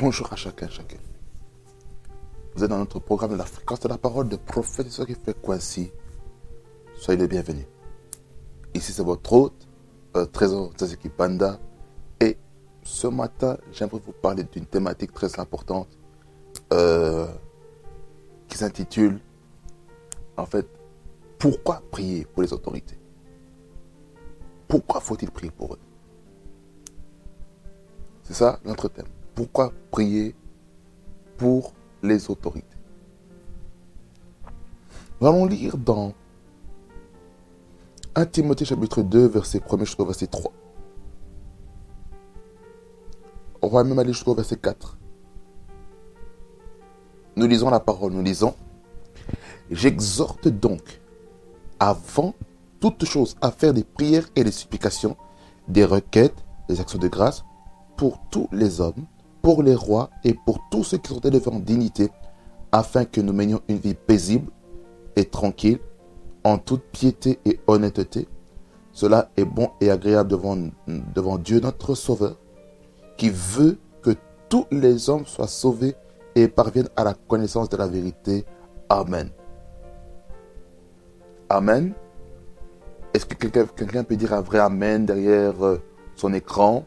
Bonjour à chacun, chacun. Vous êtes dans notre programme de la fréquence de la parole de prophète ce qui fait Quincy. Soyez les bienvenus. Ici, c'est votre hôte, euh, Trésor Panda. Et ce matin, j'aimerais vous parler d'une thématique très importante euh, qui s'intitule, en fait, Pourquoi prier pour les autorités? Pourquoi faut-il prier pour eux? C'est ça notre thème. Pourquoi prier pour les autorités Nous allons lire dans 1 Timothée chapitre 2, verset 1 jusqu'au verset 3. On va même aller jusqu'au verset 4. Nous lisons la parole, nous lisons J'exhorte donc, avant toute chose, à faire des prières et des supplications, des requêtes, des actions de grâce pour tous les hommes pour les rois et pour tous ceux qui sont élevés en dignité, afin que nous menions une vie paisible et tranquille, en toute piété et honnêteté. Cela est bon et agréable devant, Dieu notre Sauveur, qui veut que tous les hommes soient sauvés et parviennent à la connaissance de la vérité. Amen. Amen. Est-ce que quelqu'un peut dire un vrai Amen derrière euh, son écran?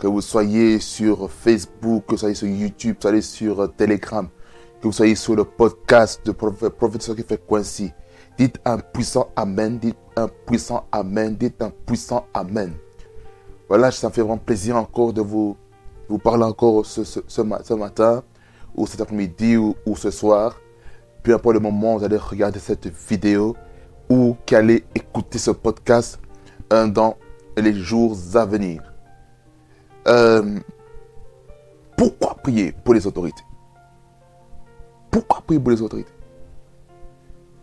Que vous soyez sur Facebook, que vous soyez sur YouTube, que vous soyez sur euh, Telegram, que vous soyez sur le podcast de Prophète qui fait Quincy. Dites un puissant Amen, dites un puissant Amen, dites un puissant Amen. Voilà, ça me fait vraiment plaisir encore de vous, vous parler encore ce, matin, ou cet après-midi, ou, ce soir. Peu importe le moment où vous allez regarder cette vidéo, ou qu'allez écouter ce podcast euh, dans les jours à venir. Euh, pourquoi prier pour les autorités? Pourquoi prier pour les autorités?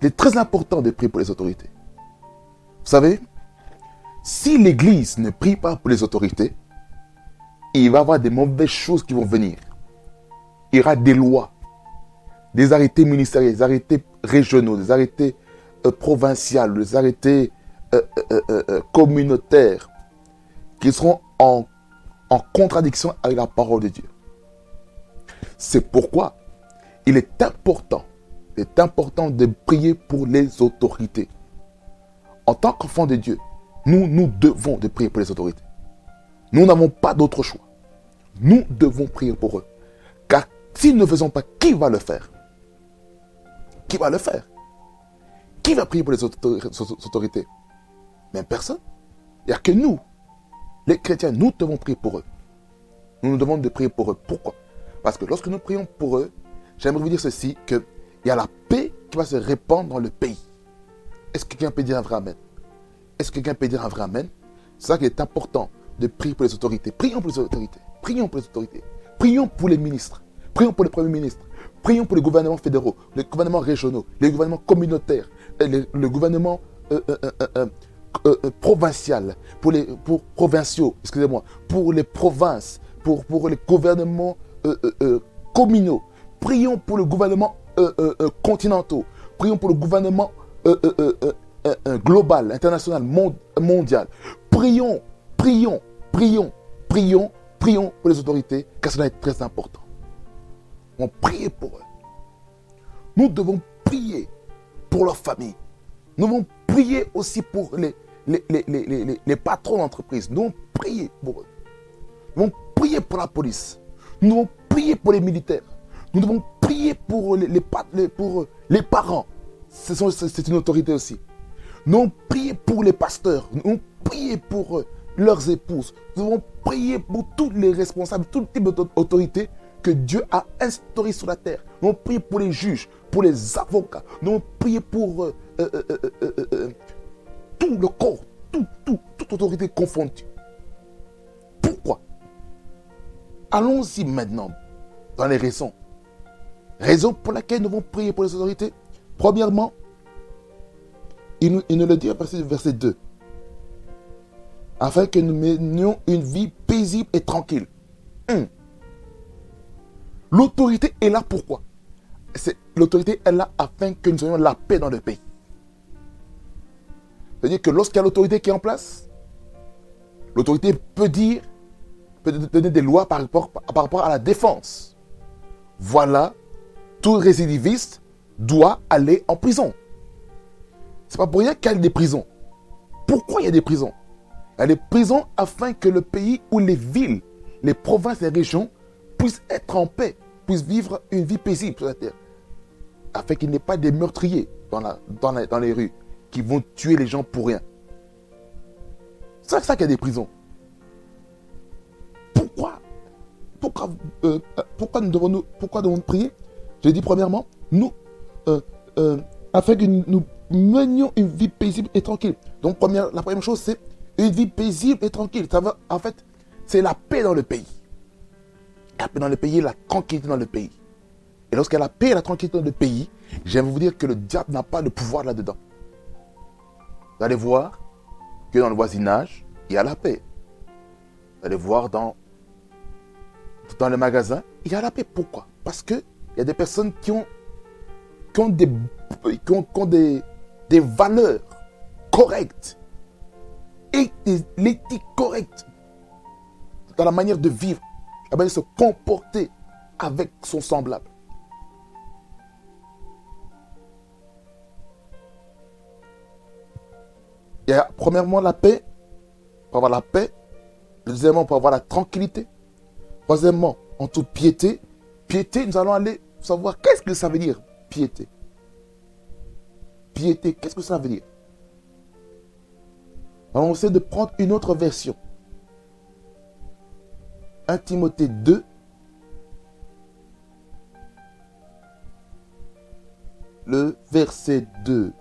Il est très important de prier pour les autorités. Vous savez, si l'Église ne prie pas pour les autorités, il va y avoir des mauvaises choses qui vont venir. Il y aura des lois, des arrêtés ministériels, des arrêtés régionaux, des arrêtés euh, provinciaux, des arrêtés euh, communautaires qui seront en en contradiction avec la parole de Dieu. C'est pourquoi il est important, est important de prier pour les autorités. En tant qu'enfants de Dieu, nous, nous devons de prier pour les autorités. Nous n'avons pas d'autre choix. Nous devons prier pour eux. Car si nous ne faisons pas, qui va le faire? Qui va le faire? Qui va prier pour les autorités? Même personne. Il n'y a que nous les chrétiens, nous devons prier pour eux. Nous nous demandons de prier pour eux. Pourquoi? Parce que lorsque nous prions pour eux, j'aimerais vous dire ceci, qu'il y a la paix qui va se répandre dans le pays. Est-ce que quelqu'un peut dire un vrai Amen? Est-ce que quelqu'un peut dire un vrai Amen? C'est ça qui est important de prier pour les autorités. Prions pour les autorités. Prions pour les autorités. Prions pour les ministres. Prions pour les premiers ministres. Prions pour les gouvernements fédéraux, les gouvernements régionaux, les gouvernements communautaires, le gouvernement euh, euh, euh, euh, euh, provincial, pour les pour provinciaux, excusez-moi, pour les provinces, pour, pour les gouvernements euh, communaux. Prions pour le gouvernement continentaux. Prions pour le gouvernement global, international, mondial. Prions, prions, prions, prions, prions pour les autorités, car cela est très important. On prie pour eux. Nous devons prier pour leur famille. Nous devons prier aussi pour les, les, patrons d'entreprise. Nous devons prier pour eux. Nous devons prier pour la police. Nous devons prier pour les militaires. Nous devons prier pour les, pour les parents. C'est une autorité aussi. Nous devons prier pour les pasteurs. Nous devons prier pour euh, leurs épouses. Nous devons prier pour tous les responsables, tout type d'autorité que Dieu a instauré sur la terre. Nous devons prier pour les juges, pour les avocats. Nous devons prier pour euh, euh, tout le corps, tout, tout, toute autorité confondue. Pourquoi? Allons-y maintenant dans les raisons. Raison pour laquelle nous devons prier pour les autorités. Premièrement, il nous, il nous le dit à partir du verset 2. Afin que nous menions une vie paisible et tranquille. L'autorité est là pourquoi? L'autorité est là afin que nous ayons la paix dans le pays. C'est-à-dire que lorsqu'il y a l'autorité qui est en place, l'autorité peut dire, peut donner des lois par rapport, à la défense. Voilà, tout récidiviste doit aller en prison. C'est pas pour rien qu'il y a des prisons. Pourquoi il y a des prisons? Il y a des prisons afin que le pays ou les villes, les provinces les régions puissent être en paix, puissent vivre une vie paisible sur la terre. Afin qu'il n'y ait pas des meurtriers dans les rues qui vont tuer les gens pour rien. C'est ça qu'il y a des prisons. Pourquoi Pourquoi, euh, pourquoi nous devons, nous, pourquoi devons prier? J'ai dit premièrement, nous, euh, euh, afin que nous menions une vie paisible et tranquille. Donc première, la première chose, c'est une vie paisible et tranquille. Ça en fait, c'est la paix dans le pays. La paix dans le pays, la tranquillité dans le pays. Et lorsqu'il y a la paix et la tranquillité dans le pays, j'aime vous dire que le diable n'a pas de pouvoir là-dedans. Vous allez voir que dans le voisinage, il y a la paix. Vous allez voir dans, dans le magasin, il y a la paix. Pourquoi? Parce qu'il y a des personnes qui ont, qui ont, des, qui ont, des, des valeurs correctes et l'éthique correcte dans la manière de vivre, de se comporter avec son semblable. Il y a premièrement la paix, pour avoir la paix. Deuxièmement, pour avoir la tranquillité. Troisièmement, en toute piété. Piété, nous allons aller savoir qu'est-ce que ça veut dire, piété. Piété, qu'est-ce que ça veut dire? Alors on essaie de prendre une autre version. 1 Timothée 2. Le verset 2.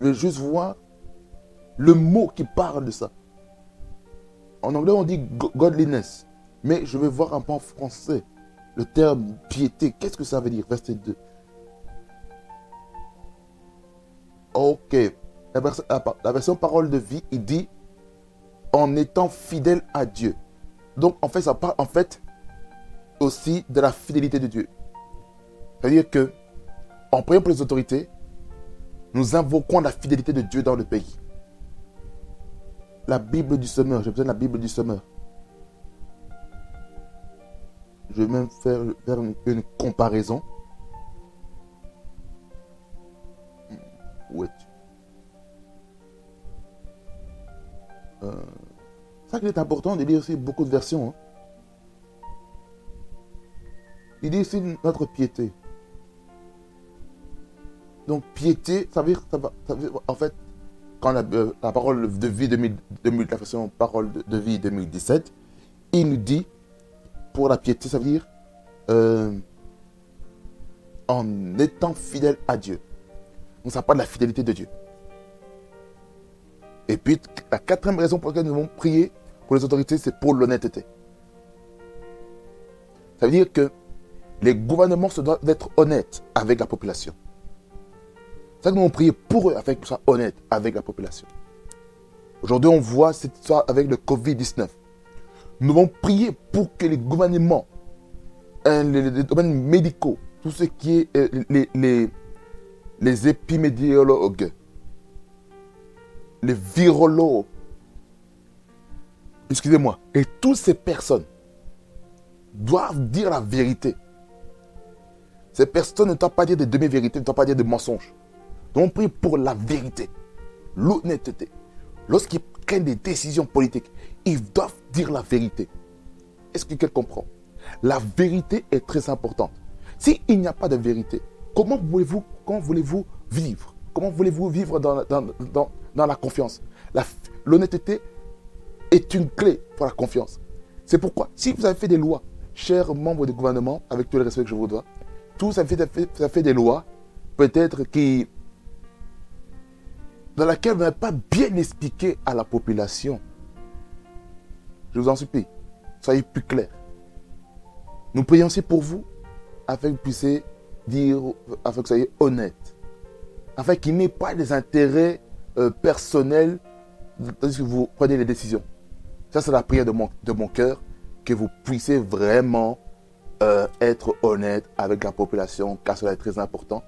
Je vais juste voir le mot qui parle de ça. En anglais, on dit godliness. Mais je vais voir un peu en français le terme piété. Qu'est-ce que ça veut dire? Verset 2. Ok. La version, parole de vie, il dit en étant fidèle à Dieu. Donc, en fait, ça parle en fait aussi de la fidélité de Dieu. C'est-à-dire que, en priant pour les autorités, nous invoquons la fidélité de Dieu dans le pays la Bible du semeur. J'ai besoin de la Bible du semeur. Je vais même faire, une, comparaison. Où es-tu? Euh, ça qu'il est important de lire aussi beaucoup de versions. Hein. Il dit aussi notre piété. Donc piété, ça veut dire, ça veut, en fait, quand la, euh, parole de vie 2000, la version parole de, vie 2017, il nous dit, pour la piété, ça veut dire euh, en étant fidèle à Dieu. On ça parle de la fidélité de Dieu. Et puis, la quatrième raison pour laquelle nous devons prier pour les autorités, c'est pour l'honnêteté. Ça veut dire que les gouvernements se doivent d'être honnêtes avec la population. C'est ça que nous avons prié pour eux afin qu'ils soient honnêtes avec la population. Aujourd'hui, on voit cette histoire avec le Covid-19. Nous avons prié pour que les gouvernements, hein, les, domaines médicaux, tout ce qui est euh, les, les, les épidémiologues, les virologues, excusez-moi, et toutes ces personnes doivent dire la vérité. Ces personnes ne doivent pas dire des demi-vérités, ne doivent pas dire des mensonges. Donc on prie pour la vérité, l'honnêteté. Lorsqu'ils prennent des décisions politiques, ils doivent dire la vérité. Est-ce que quelqu'un comprend? La vérité est très importante. S'il n'y a pas de vérité, comment voulez-vous voulez vivre? Comment voulez-vous vivre dans, dans, la confiance? L'honnêteté est une clé pour la confiance. C'est pourquoi, si vous avez fait des lois, chers membres du gouvernement, avec tout le respect que je vous dois, tous ça fait, fait des lois, peut-être qui dans laquelle vous n'avez pas bien expliqué à la population. Je vous en supplie, soyez plus clair. Nous prions aussi pour vous afin que vous puissiez dire, afin que vous soyez honnête, afin qu'il n'y ait pas des intérêts euh, personnels tandis que vous prenez les décisions. Ça, c'est la prière de mon, de mon cœur, que vous puissiez vraiment euh, être honnête avec la population, car cela est très important.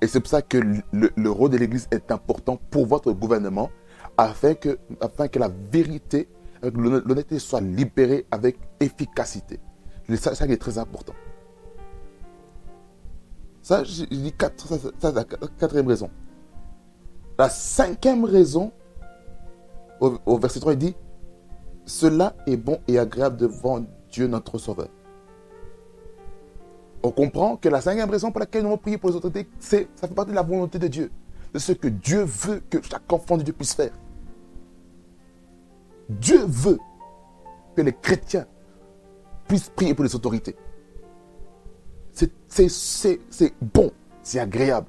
Et c'est pour ça que le, le rôle de l'Église est important pour votre gouvernement, afin que, afin que la vérité, l'honnêteté soit libérée avec efficacité. Ça, ça est très important. Ça, je dis quatre, ça, la quatrième raison. La cinquième raison, au, verset 3, il dit Cela est bon et agréable devant Dieu notre Sauveur. On comprend que la cinquième raison pour laquelle nous avons prié pour les autorités, c'est ça fait partie de la volonté de Dieu, de ce que Dieu veut que chaque enfant de Dieu puisse faire. Dieu veut que les chrétiens puissent prier pour les autorités c'est bon, c'est agréable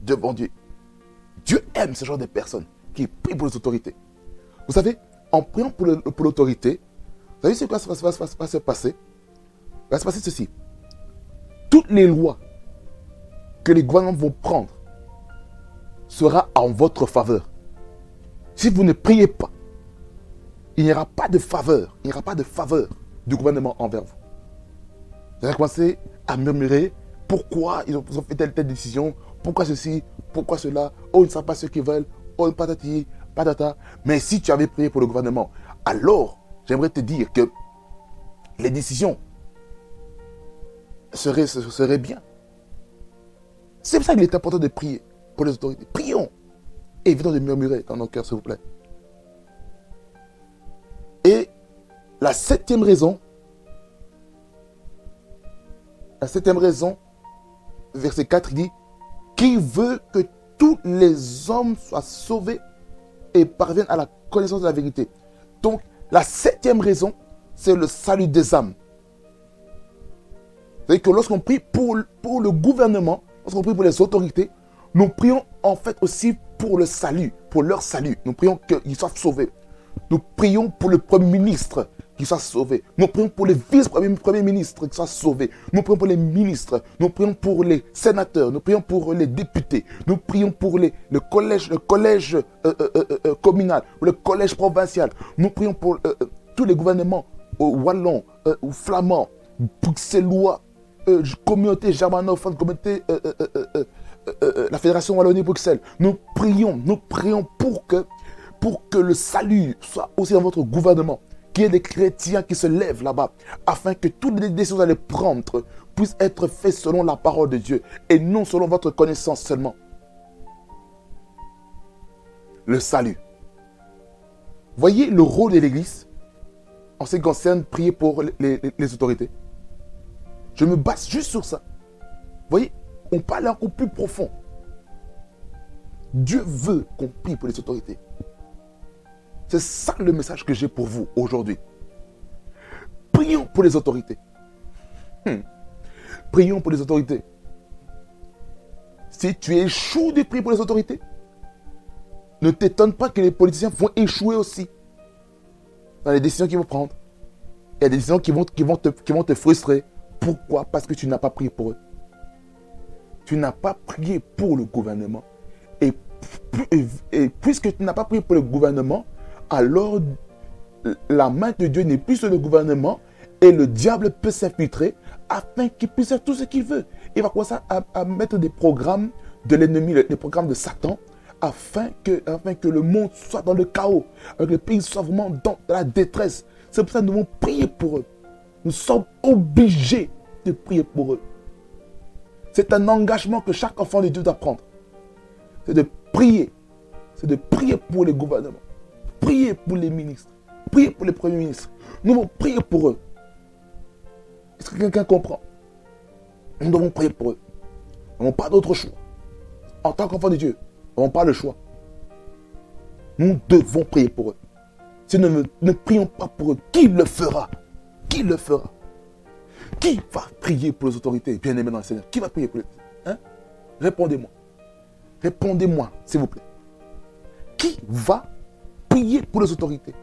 devant Dieu. Dieu aime ce genre de personnes qui prient pour les autorités. Vous savez, en priant pour l'autorité, vous savez ce quoi va, se passer va se passer ceci. Toutes les lois que les gouvernements vont prendre sera en votre faveur. Si vous ne priez pas, il n'y aura pas de faveur, il n'y aura pas de faveur du gouvernement envers vous. Vous allez commencer à murmurer pourquoi ils ont, fait telle, telle décision, pourquoi ceci, pourquoi cela, oh, ils ne savent pas ce qu'ils veulent, oh, patati, patata. Mais si tu avais prié pour le gouvernement, alors j'aimerais te dire que les décisions seraient, seraient bien. C'est pour ça qu'il est important de prier pour les autorités. Prions. Évitons de murmurer dans nos cœurs, s'il vous plaît. Et la septième raison, la septième raison, verset 4, il dit, qui veut que tous les hommes soient sauvés et parviennent à la connaissance de la vérité? Donc, la septième raison, c'est le salut des âmes. C'est-à-dire que lorsqu'on prie pour, pour le gouvernement, lorsqu'on prie pour les autorités, nous prions en fait aussi pour le salut, pour leur salut. Nous prions qu'ils soient sauvés. Nous prions pour le Premier ministre qui soit sauvé. Nous prions pour les vice-premiers ministres qui soient sauvés. Nous prions pour les ministres. Nous prions pour les sénateurs. Nous prions pour les députés. Nous prions pour les, le collège, le collège euh, euh, euh, communal, le collège provincial. Nous prions pour tous les gouvernements wallons flamands, bruxellois, communauté germanophone, communauté la Fédération Wallonie-Bruxelles. Nous prions, nous prions pour que, pour que le salut soit aussi dans votre gouvernement qu'il y ait des chrétiens qui se lèvent là-bas, afin que toutes les décisions que vous allez prendre puissent être faites selon la parole de Dieu et non selon votre connaissance seulement. Le salut. Voyez le rôle de l'Église en ce qui concerne prier pour les, autorités. Je me base juste sur ça. Voyez, on parle encore plus profond. Dieu veut qu'on prie pour les autorités. C'est ça le message que j'ai pour vous aujourd'hui. Prions pour les autorités. Hmm. Prions pour les autorités. Si tu échoues de prier pour les autorités, ne t'étonne pas que les politiciens vont échouer aussi dans les décisions qu'ils vont prendre. Il y a des décisions qui vont te frustrer. Pourquoi? Parce que tu n'as pas prié pour eux. Tu n'as pas prié pour le gouvernement. et puisque tu n'as pas prié pour le gouvernement, alors la main de Dieu n'est plus sur le gouvernement et le diable peut s'infiltrer afin qu'il puisse faire tout ce qu'il veut. Il va commencer à, mettre des programmes de l'ennemi, des programmes de Satan, afin que, le monde soit dans le chaos, que le pays soit vraiment dans la détresse. C'est pour ça que nous devons prier pour eux. Nous sommes obligés de prier pour eux. C'est un engagement que chaque enfant de Dieu doit prendre. C'est de prier. C'est de prier pour les gouvernements. Priez pour les ministres. Priez pour les premiers ministres. Nous devons prier pour eux. Est-ce que quelqu'un comprend? Nous devons prier pour eux. Nous n'avons pas d'autre choix. En tant qu'enfants de Dieu, nous n'avons pas le choix. Nous devons prier pour eux. Si nous ne prions pas pour eux, qui le fera? Qui le fera? Qui va prier pour les autorités bien aimés dans le Seigneur? Qui va prier pour les hein? Répondez-moi. Répondez-moi, s'il vous plaît. Qui va prier pour les autorités?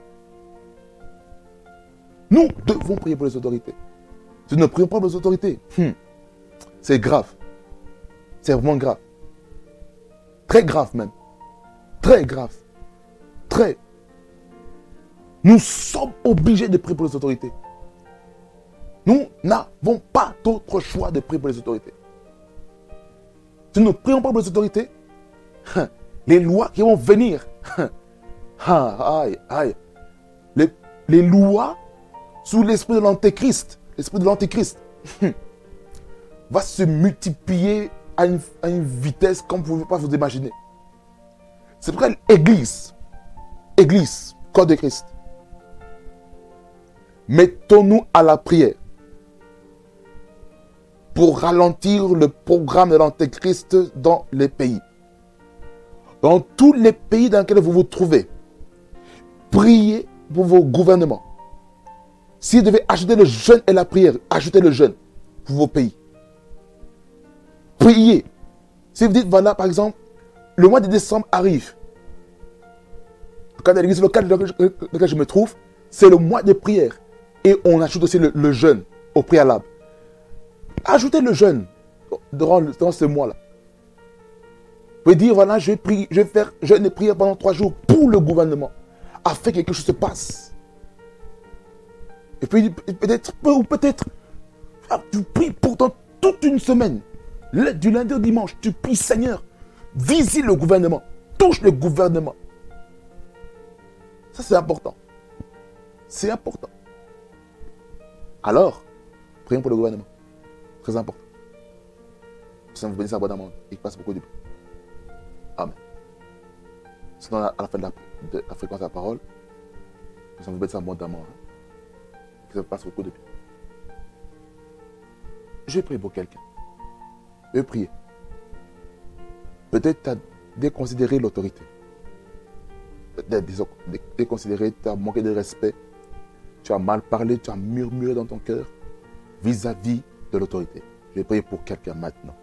Nous devons prier pour les autorités. Si nous ne prions pas pour les autorités, hmm, c'est grave. C'est vraiment grave. Très grave même. Très grave. Très. Nous sommes obligés de prier pour les autorités. Nous n'avons pas d'autre choix de prier pour les autorités. Si nous ne prions pas pour les autorités, les lois qui vont venir, les, les lois sous l'esprit de l'antéchrist, l'esprit de l'antéchrist, va se multiplier à une, vitesse comme vous ne pouvez pas vous imaginer. C'est pourquoi l'Église, Église, corps de Christ, mettons-nous à la prière pour ralentir le programme de l'Antéchrist dans les pays. Dans tous les pays dans lesquels vous vous trouvez, priez pour vos gouvernements. Si vous devez ajouter le jeûne et la prière, ajoutez le jeûne pour vos pays. Priez. Si vous dites, voilà, par exemple, le mois de décembre arrive. Le l'église locale dans laquelle je me trouve, c'est le mois de prière. Et on ajoute aussi le, jeûne au préalable. Ajoutez le jeûne durant, ce mois-là. Vous pouvez dire, voilà, je vais, prier, je vais faire jeûne et prière pendant trois jours pour le gouvernement, afin que quelque chose se passe. Et puis, peut-être, ou peut-être, tu pries pourtant toute une semaine. Du lundi au dimanche, tu pries, Seigneur, visite le gouvernement, touche le gouvernement. Ça, c'est important. C'est important. Alors, prions pour le gouvernement. Très important. Ça vous bénisse abondamment. Il passe beaucoup de. Amen. Sinon, à la fin de la, fréquence de la parole, ça vous bénisse abondamment. Hein. Que ça passe beaucoup de bien. Je prier pour quelqu'un. Je prier. Peut-être tu as déconsidéré l'autorité. Déconsidéré, tu as manqué de respect. Tu as mal parlé, tu as murmuré dans ton cœur vis-à-vis de l'autorité. Je vais prier pour quelqu'un maintenant.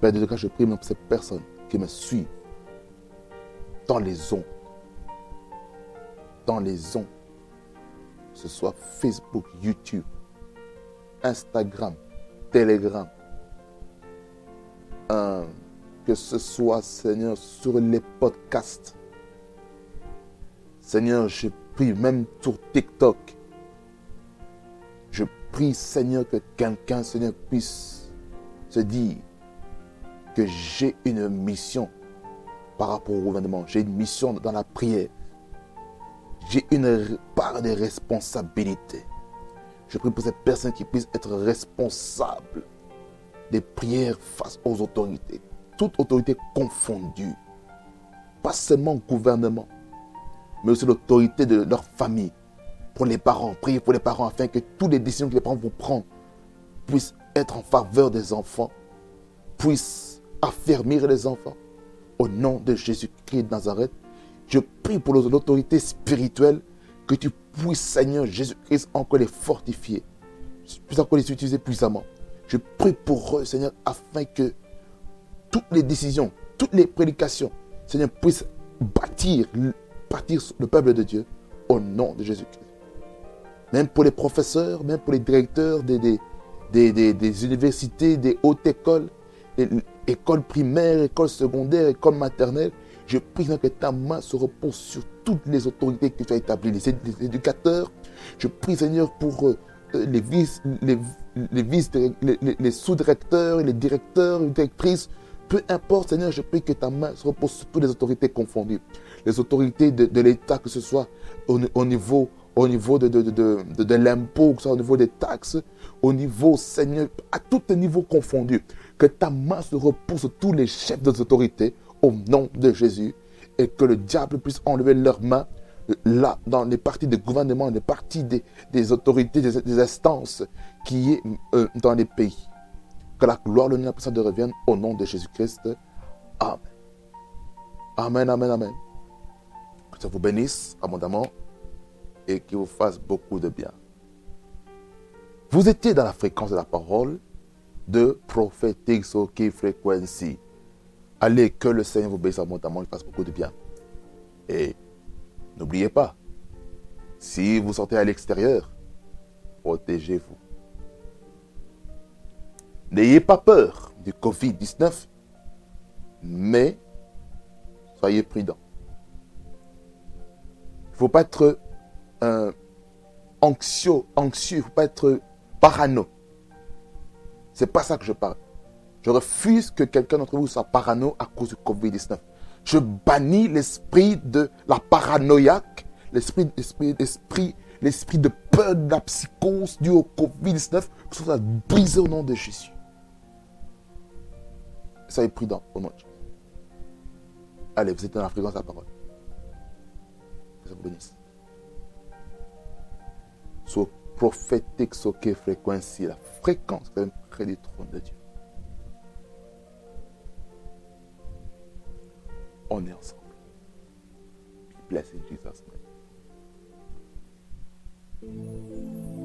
Père de Dieu, je prie pour ces personnes qui me suivent dans les ondes. Dans les ondes. Que ce soit Facebook, YouTube, Instagram, Telegram. que ce soit, Seigneur, sur les podcasts. Seigneur, je prie même sur TikTok. Prie, Seigneur, que quelqu'un, Seigneur, puisse se dire que j'ai une mission par rapport au gouvernement. J'ai une mission dans la prière. J'ai une part de responsabilité. Je prie pour ces personnes qui puissent être responsables des prières face aux autorités. Toute autorité confondue. Pas seulement gouvernement, mais aussi l'autorité de leur famille. Pour les parents, priez pour les parents afin que toutes les décisions que les parents vont prendre puissent être en faveur des enfants, puissent affermir les enfants. Au nom de Jésus-Christ de Nazareth, je prie pour l'autorité spirituelle que tu puisses, Seigneur Jésus-Christ, encore les fortifier, puisses encore les utiliser puissamment. Je prie pour eux, Seigneur, afin que toutes les décisions, toutes les prédications, Seigneur, puissent bâtir, bâtir le peuple de Dieu au nom de Jésus-Christ. Même pour les professeurs, même pour les directeurs des, des, des, universités, des hautes écoles, écoles primaires, écoles secondaires, écoles maternelles, je prie que ta main se repose sur toutes les autorités que tu as établies, les, éducateurs. Je prie, Seigneur, pour euh, les vice, les, les, sous-directeurs, les directeurs, les directrices. Peu importe, Seigneur, je prie que ta main se repose sur toutes les autorités confondues. Les autorités de, l'État, que ce soit au, niveau, au niveau de, de, l'impôt, que ce soit au niveau des taxes, au niveau, Seigneur, à tous les niveaux confondus. Que ta main se repose sur tous les chefs des autorités au nom de Jésus et que le diable puisse enlever leurs mains là, dans les parties de gouvernement, les parties des, autorités, des, instances qui est euh, dans les pays. Que la gloire, le nom de revienne au nom de Jésus-Christ. Amen. Amen, amen, amen. Que ça vous bénisse abondamment et qu'il vous fasse beaucoup de bien. Vous étiez dans la fréquence de la parole de prophétique Soki Frequency. Allez, que le Seigneur vous bénisse abondamment, il fasse beaucoup de bien. Et n'oubliez pas, si vous sortez à l'extérieur, protégez-vous. N'ayez pas peur du Covid-19, mais soyez prudents. Il ne faut pas être euh, anxieux, anxieux, il ne faut pas être parano. C'est pas ça que je parle. Je refuse que quelqu'un d'entre vous soit parano à cause du Covid-19. Je bannis l'esprit de la paranoïaque, l'esprit, l'esprit, l'esprit de peur, de la psychose due au Covid-19, que ce soit brisé au nom de Jésus. Soyez prudent au nom de Jésus. Allez, vous êtes dans la fréquence de la parole. Que ça vous bénisse. Prophétique, so fréquence, la fréquence quand même près du trône de Dieu. On est ensemble. Blessed Jesus' name.